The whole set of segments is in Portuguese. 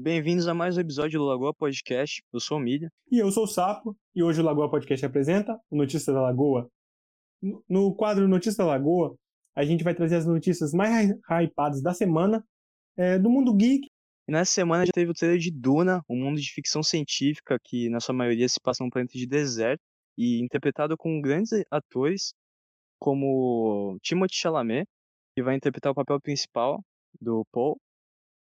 Bem-vindos a mais um episódio do Lagoa Podcast. Eu sou o Milha. E eu sou o Sapo, e hoje o Lagoa Podcast apresenta o Notícia da Lagoa. No quadro Notícia da Lagoa, a gente vai trazer as notícias mais hypadas da semana é, do mundo geek. E nessa semana já teve o trailer de Duna, um mundo de ficção científica que, na sua maioria, se passa num planeta de deserto e interpretado com grandes atores como Timothée Chalamet, que vai interpretar o papel principal do Paul,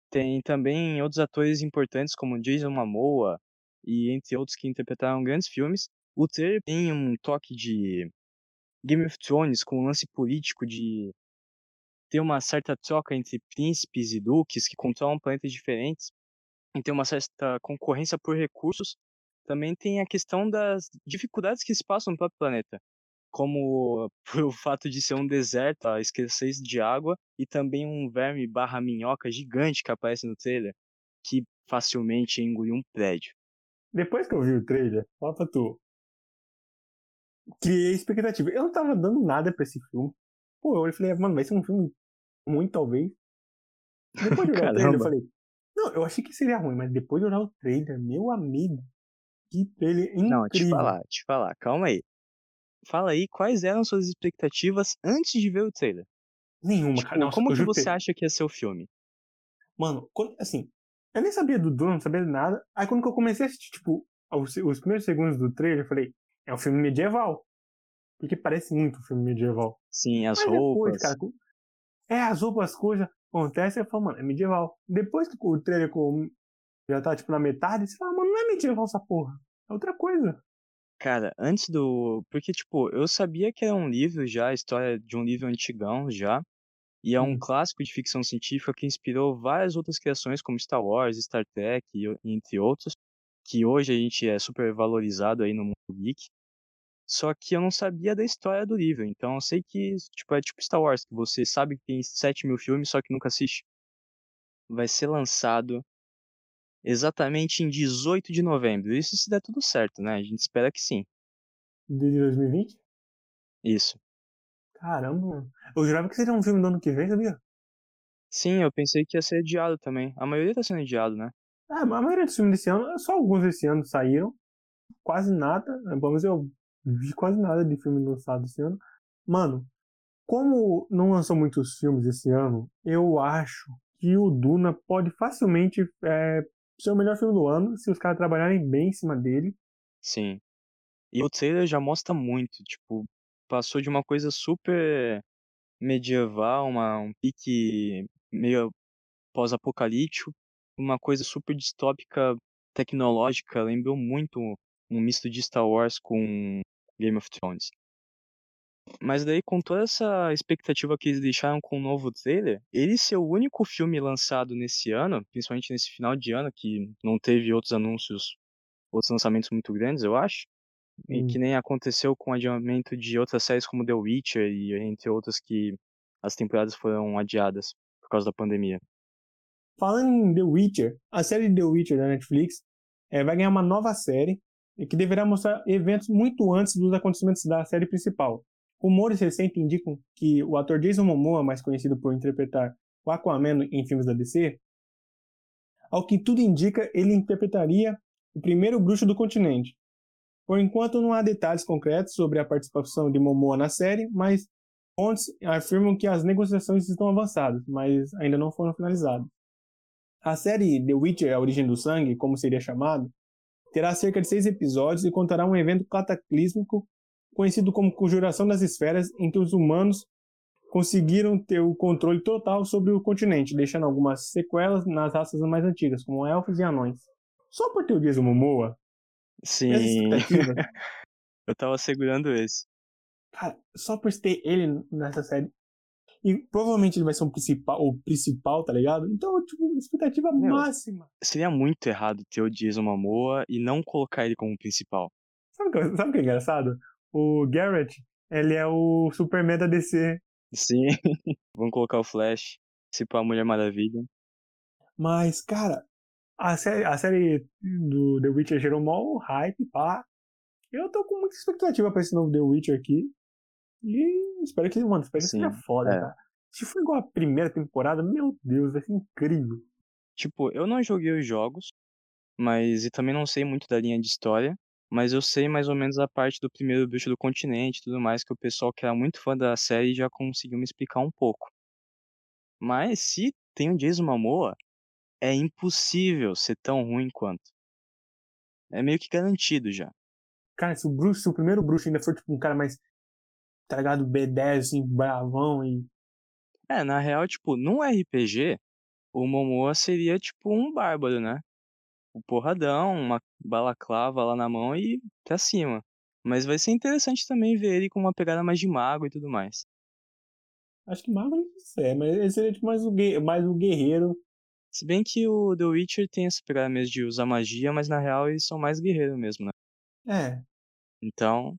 tem também outros atores importantes como Jason Momoa e entre outros que interpretaram grandes filmes. O trailer tem um toque de Game of Thrones com um lance político de ter uma certa troca entre príncipes e duques que controlam planetas diferentes e ter uma certa concorrência por recursos. Também tem a questão das dificuldades que se passam no próprio planeta como o fato de ser um deserto, a escassez de água, e também um verme barra minhoca gigante que aparece no trailer, que facilmente engoliu um prédio. Depois que eu vi o trailer, fala pra tu. Criei expectativa. Eu não tava dando nada pra esse filme. Pô, eu falei, mano, vai ser um filme ruim, talvez. Depois de olhar o trailer, eu falei, não, eu achei que seria ruim, mas depois de olhar o trailer, meu amigo, que trailer incrível. Não, te falar, te falar, calma aí fala aí quais eram suas expectativas antes de ver o trailer. Nenhuma, tipo, cara. Nossa, como que você acha que ia ser o filme? Mano, quando, assim, eu nem sabia do Duna, não sabia de nada. Aí quando eu comecei a assistir, tipo, os, os primeiros segundos do trailer, eu falei, é um filme medieval. Porque parece muito um filme medieval. Sim, as Mas roupas. Depois, cara, é, as roupas, as coisas acontecem, eu falo, mano, é medieval. Depois que o trailer já tá, tipo, na metade, você fala, mano, não é medieval essa porra. É outra coisa. Cara, antes do. Porque, tipo, eu sabia que era um livro já, a história de um livro antigão já. E é um hum. clássico de ficção científica que inspirou várias outras criações, como Star Wars, Star Trek, e, entre outros, que hoje a gente é super valorizado aí no mundo geek. Só que eu não sabia da história do livro, então eu sei que, tipo, é tipo Star Wars, que você sabe que tem 7 mil filmes, só que nunca assiste. Vai ser lançado exatamente em 18 de novembro. Isso se der tudo certo, né? A gente espera que sim. De 2020? Isso. Caramba. Eu jurava que seria um filme do ano que vem, sabia? Sim, eu pensei que ia ser adiado também. A maioria tá sendo adiado, né? Ah, a maioria dos filmes desse ano, só alguns desse ano saíram. Quase nada. Pelo menos eu vi quase nada de filme lançado esse ano. Mano, como não lançou muitos filmes esse ano, eu acho que o Duna pode facilmente é, ser o melhor filme do ano se os caras trabalharem bem em cima dele. Sim. E o trailer já mostra muito, tipo, passou de uma coisa super medieval, uma, um pique meio pós-apocalíptico, uma coisa super distópica, tecnológica, lembrou muito um misto de Star Wars com Game of Thrones. Mas daí, com toda essa expectativa que eles deixaram com o novo trailer, ele ser o único filme lançado nesse ano, principalmente nesse final de ano, que não teve outros anúncios, outros lançamentos muito grandes, eu acho. Hum. E que nem aconteceu com o adiamento de outras séries como The Witcher e entre outras que as temporadas foram adiadas por causa da pandemia. Falando em The Witcher, a série The Witcher da Netflix é, vai ganhar uma nova série que deverá mostrar eventos muito antes dos acontecimentos da série principal. Rumores recentes indicam que o ator Jason Momoa, mais conhecido por interpretar o Aquaman em filmes da DC, ao que tudo indica, ele interpretaria o primeiro bruxo do continente. Por enquanto, não há detalhes concretos sobre a participação de Momoa na série, mas fontes afirmam que as negociações estão avançadas, mas ainda não foram finalizadas. A série The Witcher, A Origem do Sangue, como seria chamado, terá cerca de seis episódios e contará um evento cataclísmico conhecido como Conjuração das Esferas, em que os humanos conseguiram ter o controle total sobre o continente, deixando algumas sequelas nas raças mais antigas, como elfos e anões. Só por ter o Jason Momoa. Sim. Eu tava segurando esse. Cara, só por ter ele nessa série. E provavelmente ele vai ser um principal, o principal, tá ligado? Então, tipo, expectativa Meu, máxima. Seria muito errado ter o Jason Momoa e não colocar ele como principal. Sabe o que, sabe que é engraçado? O Garrett, ele é o Superman da DC. Sim, vamos colocar o Flash, se pá, a Mulher Maravilha. Mas, cara, a série, a série do The Witcher gerou mó hype, pá. Eu tô com muita expectativa pra esse novo The Witcher aqui. E espero que, mano, espero que seja foda, é. cara. Se for igual a primeira temporada, meu Deus, vai ser incrível. Tipo, eu não joguei os jogos, mas e também não sei muito da linha de história, mas eu sei mais ou menos a parte do primeiro bicho do continente e tudo mais que o pessoal que era muito fã da série já conseguiu me explicar um pouco. Mas se tem o Jason Momoa, é impossível ser tão ruim quanto. É meio que garantido já. Cara, se o bruxo, se o primeiro bruxo ainda for tipo um cara mais tá ligado, B10, assim, bravão e. É, na real, tipo, num RPG, o Momoa seria tipo um bárbaro, né? O porradão, uma balaclava lá na mão e pra cima. Mas vai ser interessante também ver ele com uma pegada mais de mago e tudo mais. Acho que mago não sei, mas ele seria tipo mais o, mais o guerreiro. Se bem que o The Witcher tem essa pegada mesmo de usar magia, mas na real eles são mais guerreiros mesmo, né? É. Então.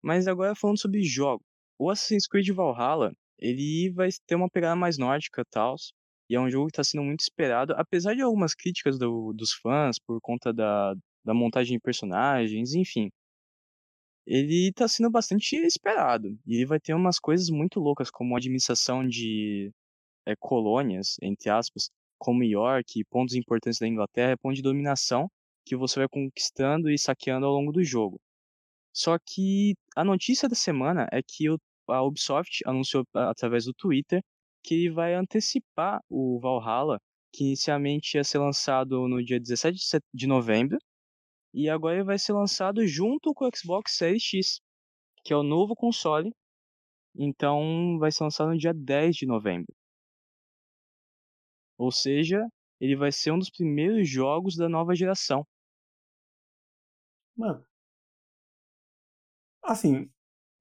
Mas agora falando sobre jogos. O Assassin's Creed Valhalla, ele vai ter uma pegada mais nórdica e tal. E é um jogo que está sendo muito esperado, apesar de algumas críticas do, dos fãs por conta da, da montagem de personagens, enfim. Ele está sendo bastante esperado. E ele vai ter umas coisas muito loucas, como a administração de é, colônias, entre aspas, como York, pontos importantes da Inglaterra, ponto de dominação que você vai conquistando e saqueando ao longo do jogo. Só que a notícia da semana é que a Ubisoft anunciou através do Twitter que vai antecipar o Valhalla, que inicialmente ia ser lançado no dia 17 de novembro, e agora vai ser lançado junto com o Xbox Series X, que é o novo console. Então vai ser lançado no dia 10 de novembro. Ou seja, ele vai ser um dos primeiros jogos da nova geração. Mano, Assim,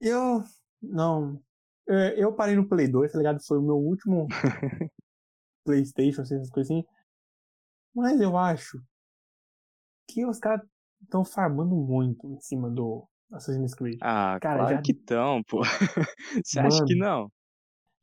eu não. É, eu parei no Play 2, tá ligado? Foi o meu último PlayStation, assim, essas coisas assim. Mas eu acho que os caras estão farmando muito em cima do Assassin's Creed. Ah, cara, claro já... que estão, pô. Você acha que não?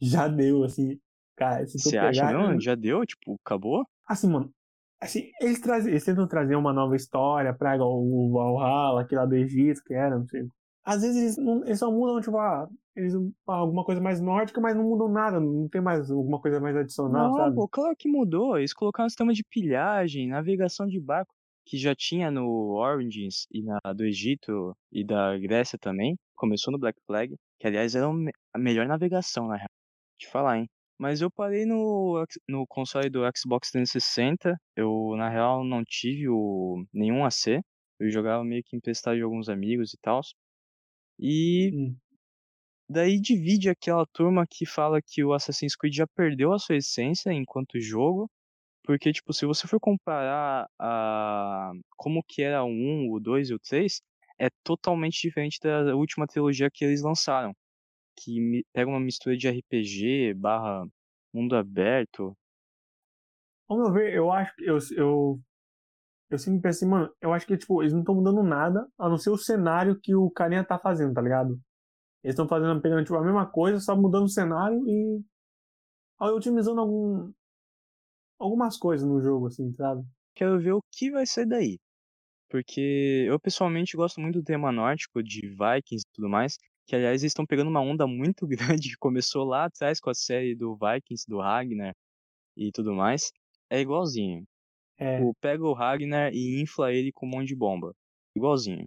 Já deu, assim. Cara, se Você acha não? Já deu? Tipo, acabou? Assim, mano. Assim, eles, trazem, eles tentam trazer uma nova história pra o Valhalla, aquele lá do Egito, que era, não sei às vezes eles, não, eles só mudam, tipo, ah, eles, ah, alguma coisa mais nórdica, mas não mudam nada, não tem mais alguma coisa mais adicional, não, sabe? Pô, claro que mudou. Eles colocaram um sistema de pilhagem, navegação de barco, que já tinha no Origins e na do Egito e da Grécia também. Começou no Black Flag, que aliás era a melhor navegação, na real. Te falar, hein? Mas eu parei no, no console do Xbox 360. Eu, na real, não tive o, nenhum AC. Eu jogava meio que emprestado de alguns amigos e tal. E hum. daí divide aquela turma que fala que o Assassin's Creed já perdeu a sua essência enquanto jogo, porque tipo, se você for comparar a como que era o 1, o 2 e o 3, é totalmente diferente da última trilogia que eles lançaram, que pega uma mistura de RPG barra mundo aberto. Meu ver, eu acho que eu, eu eu sempre pensei, mano, eu acho que, tipo, eles não estão mudando nada, a não ser o cenário que o carinha tá fazendo, tá ligado? Eles estão fazendo, pegando, tipo, a mesma coisa, só mudando o cenário e... otimizando algum... algumas coisas no jogo, assim, sabe? Quero ver o que vai ser daí. Porque eu, pessoalmente, gosto muito do tema nórdico, de Vikings e tudo mais, que, aliás, eles estão pegando uma onda muito grande que começou lá atrás com a série do Vikings, do Ragnar e tudo mais. É igualzinho. É. Tipo, pega o Ragnar e infla ele com um monte de bomba. Igualzinho.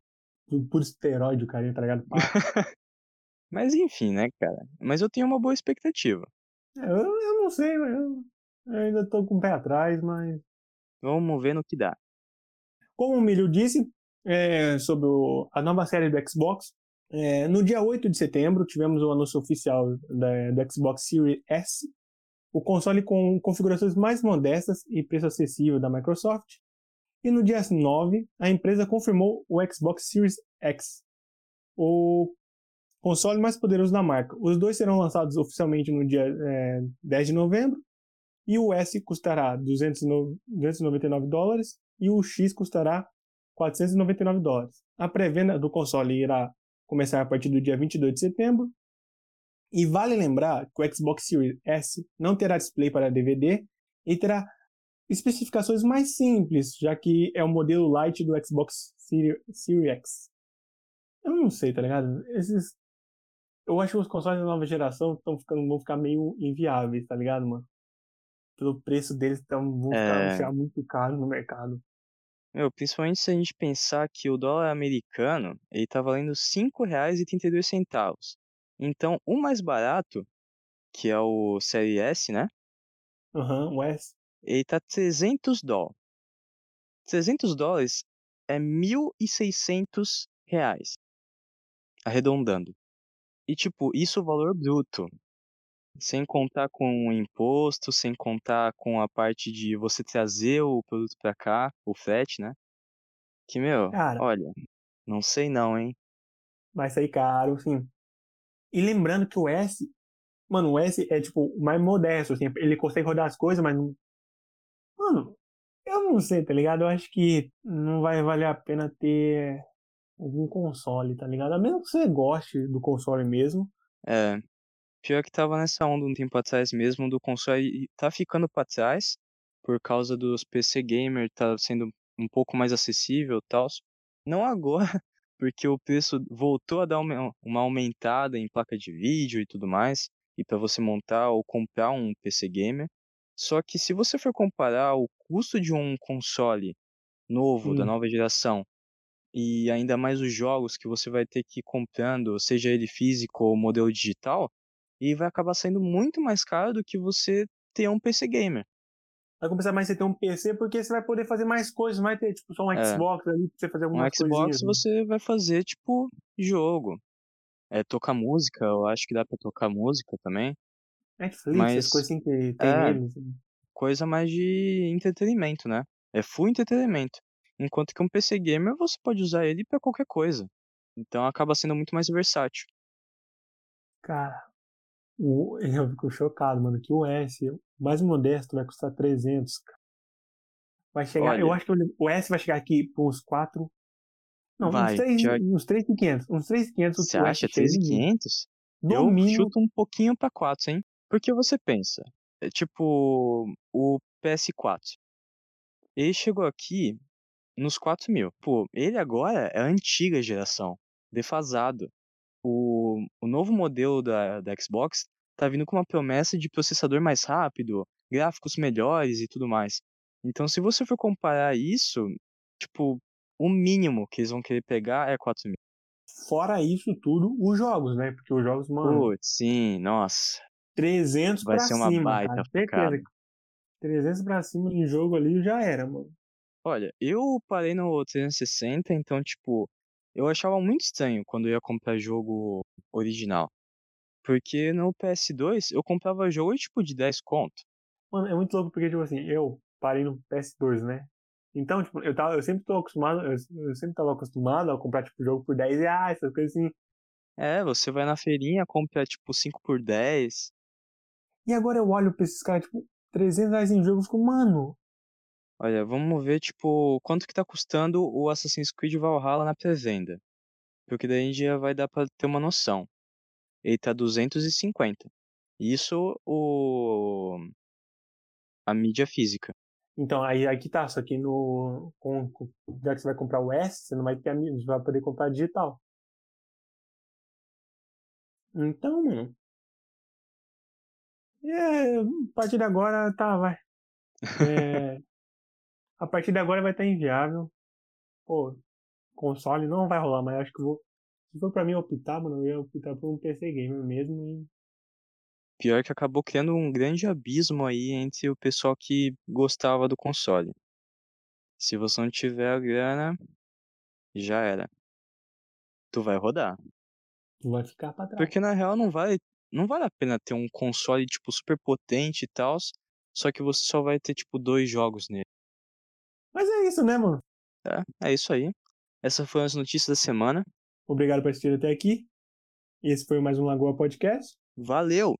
Por esteroide, o carinha, tá ligado? Mas enfim, né, cara? Mas eu tenho uma boa expectativa. É, eu, eu não sei, eu, eu ainda tô com o pé atrás, mas. Vamos ver no que dá. Como o Milho disse, é, sobre o, a nova série do Xbox, é, no dia 8 de setembro tivemos o anúncio oficial da, do Xbox Series S, o console com configurações mais modestas e preço acessível da Microsoft. E no dia 9, a empresa confirmou o Xbox Series X, o console mais poderoso da marca. Os dois serão lançados oficialmente no dia é, 10 de novembro, e o S custará 299 dólares e o X custará 499 dólares. A pré-venda do console irá começar a partir do dia 22 de setembro e vale lembrar que o Xbox Series S não terá display para DVD e terá especificações mais simples, já que é o modelo Lite do Xbox Series X. Eu não sei, tá ligado? Esses. Eu acho que os consoles da nova geração estão ficando, vão ficar meio inviáveis, tá ligado, mano? pelo preço deles, então vão É. ficar muito caro no mercado. Meu, principalmente se a gente pensar que o dólar americano, ele tá valendo R$ 5,32. Então, o mais barato, que é o Série S, né? Aham, o S. Ele tá 300 dólares. 300 dólares é 1.600 reais. Arredondando. E, tipo, isso é o valor bruto. Sem contar com o imposto, sem contar com a parte de você trazer o produto pra cá, o frete, né? Que, meu, Cara. olha, não sei não, hein? Vai sair caro, sim. E lembrando que o S, mano, o S é tipo mais modesto, assim, ele consegue rodar as coisas, mas não. Mano, eu não sei, tá ligado? Eu acho que não vai valer a pena ter algum console, tá ligado? A menos que você goste do console mesmo. É. Pior que tava nessa onda um tempo atrás mesmo, do console tá ficando pra trás, por causa dos PC gamer tá sendo um pouco mais acessível e tals. Não agora, porque o preço voltou a dar uma, uma aumentada em placa de vídeo e tudo mais, e pra você montar ou comprar um PC gamer. Só que se você for comparar o custo de um console novo, da Sim. nova geração, e ainda mais os jogos que você vai ter que ir comprando, seja ele físico ou modelo digital, e vai acabar saindo muito mais caro do que você ter um PC gamer. Vai compensar mais você ter um PC porque você vai poder fazer mais coisas, vai ter tipo só um É. Xbox ali pra você fazer Um algumas Xbox coisinhas. né? você vai fazer, tipo, jogo. É, tocar música, eu acho que dá pra tocar música também. Netflix, mas- as coisas assim que tem é. neles. assim. Coisa mais de entretenimento, né? É full entretenimento. Enquanto que um PC gamer você pode usar ele pra qualquer coisa. Então acaba sendo muito mais versátil. Cara, o, eu fico chocado, mano, que o S, mais modesto, vai custar 300, cara. Vai chegar, eu Olha. acho que o- S vai chegar aqui por uns 4. Não, Vai, uns 3, pior- uns 3,500. Uns 3,500 Você acha chega em- 3.500? No eu mínimo, chuto um pouquinho pra 4, hein? Porque você pensa, é tipo, o PS4. Ele chegou aqui nos 4 mil. Pô, ele agora é a antiga geração, defasado. O, o novo modelo da, da Xbox tá vindo com uma promessa de processador mais rápido, gráficos melhores e tudo mais. Então, se você for comparar isso, tipo, o mínimo que eles vão querer pegar é 4 mil. fora isso tudo, os jogos, né? Porque os jogos, mano, Putz, sim, nossa. 300 vai pra ser uma cima, baita cara. facada. Certeza. 300 pra cima em jogo ali já era, mano. Olha, eu parei no 360, então, tipo, eu achava muito estranho quando eu ia comprar jogo original. Porque no PS2 eu comprava jogo, tipo, de 10 conto. Mano, é muito louco porque, tipo assim, eu parei no PS2, né? Então, tipo, eu, tava, eu sempre tô acostumado, eu, eu sempre tava acostumado a comprar, tipo, jogo por 10 reais, essas coisas assim. É, você vai na feirinha, compra, tipo, 5 por 10. E agora eu olho pra esses caras, tipo, 300 reais em jogo, eu fico, mano, Olha, vamos ver, tipo, quanto que tá custando o Assassin's Creed Valhalla na pré-venda. Porque daí a gente já vai dar pra ter uma noção. Ele tá 250. Isso o... a mídia física. Então, aí aqui tá, só que no. Com, com, já que você vai comprar o S, você não vai ter a mídia, você vai poder comprar digital. Então, mano. É, a partir de agora, tá, vai. É, a partir de agora vai estar inviável. Pô, console não vai rolar, mas acho que vou. Se for pra mim optar, mano, eu ia optar por um PC gamer mesmo. E Pior que acabou criando um grande abismo aí entre o pessoal que gostava do console. Se você não tiver a grana, já era. Tu vai rodar. tu vai ficar pra trás. Porque na real não vale, não vale a pena ter um console tipo super potente e tal, só que você só vai ter tipo dois jogos nele. Mas é isso, né, mano? Tá? É isso aí. Essas foram as notícias da semana. Obrigado por assistir até aqui. Esse foi mais um Lagoa Podcast. Valeu!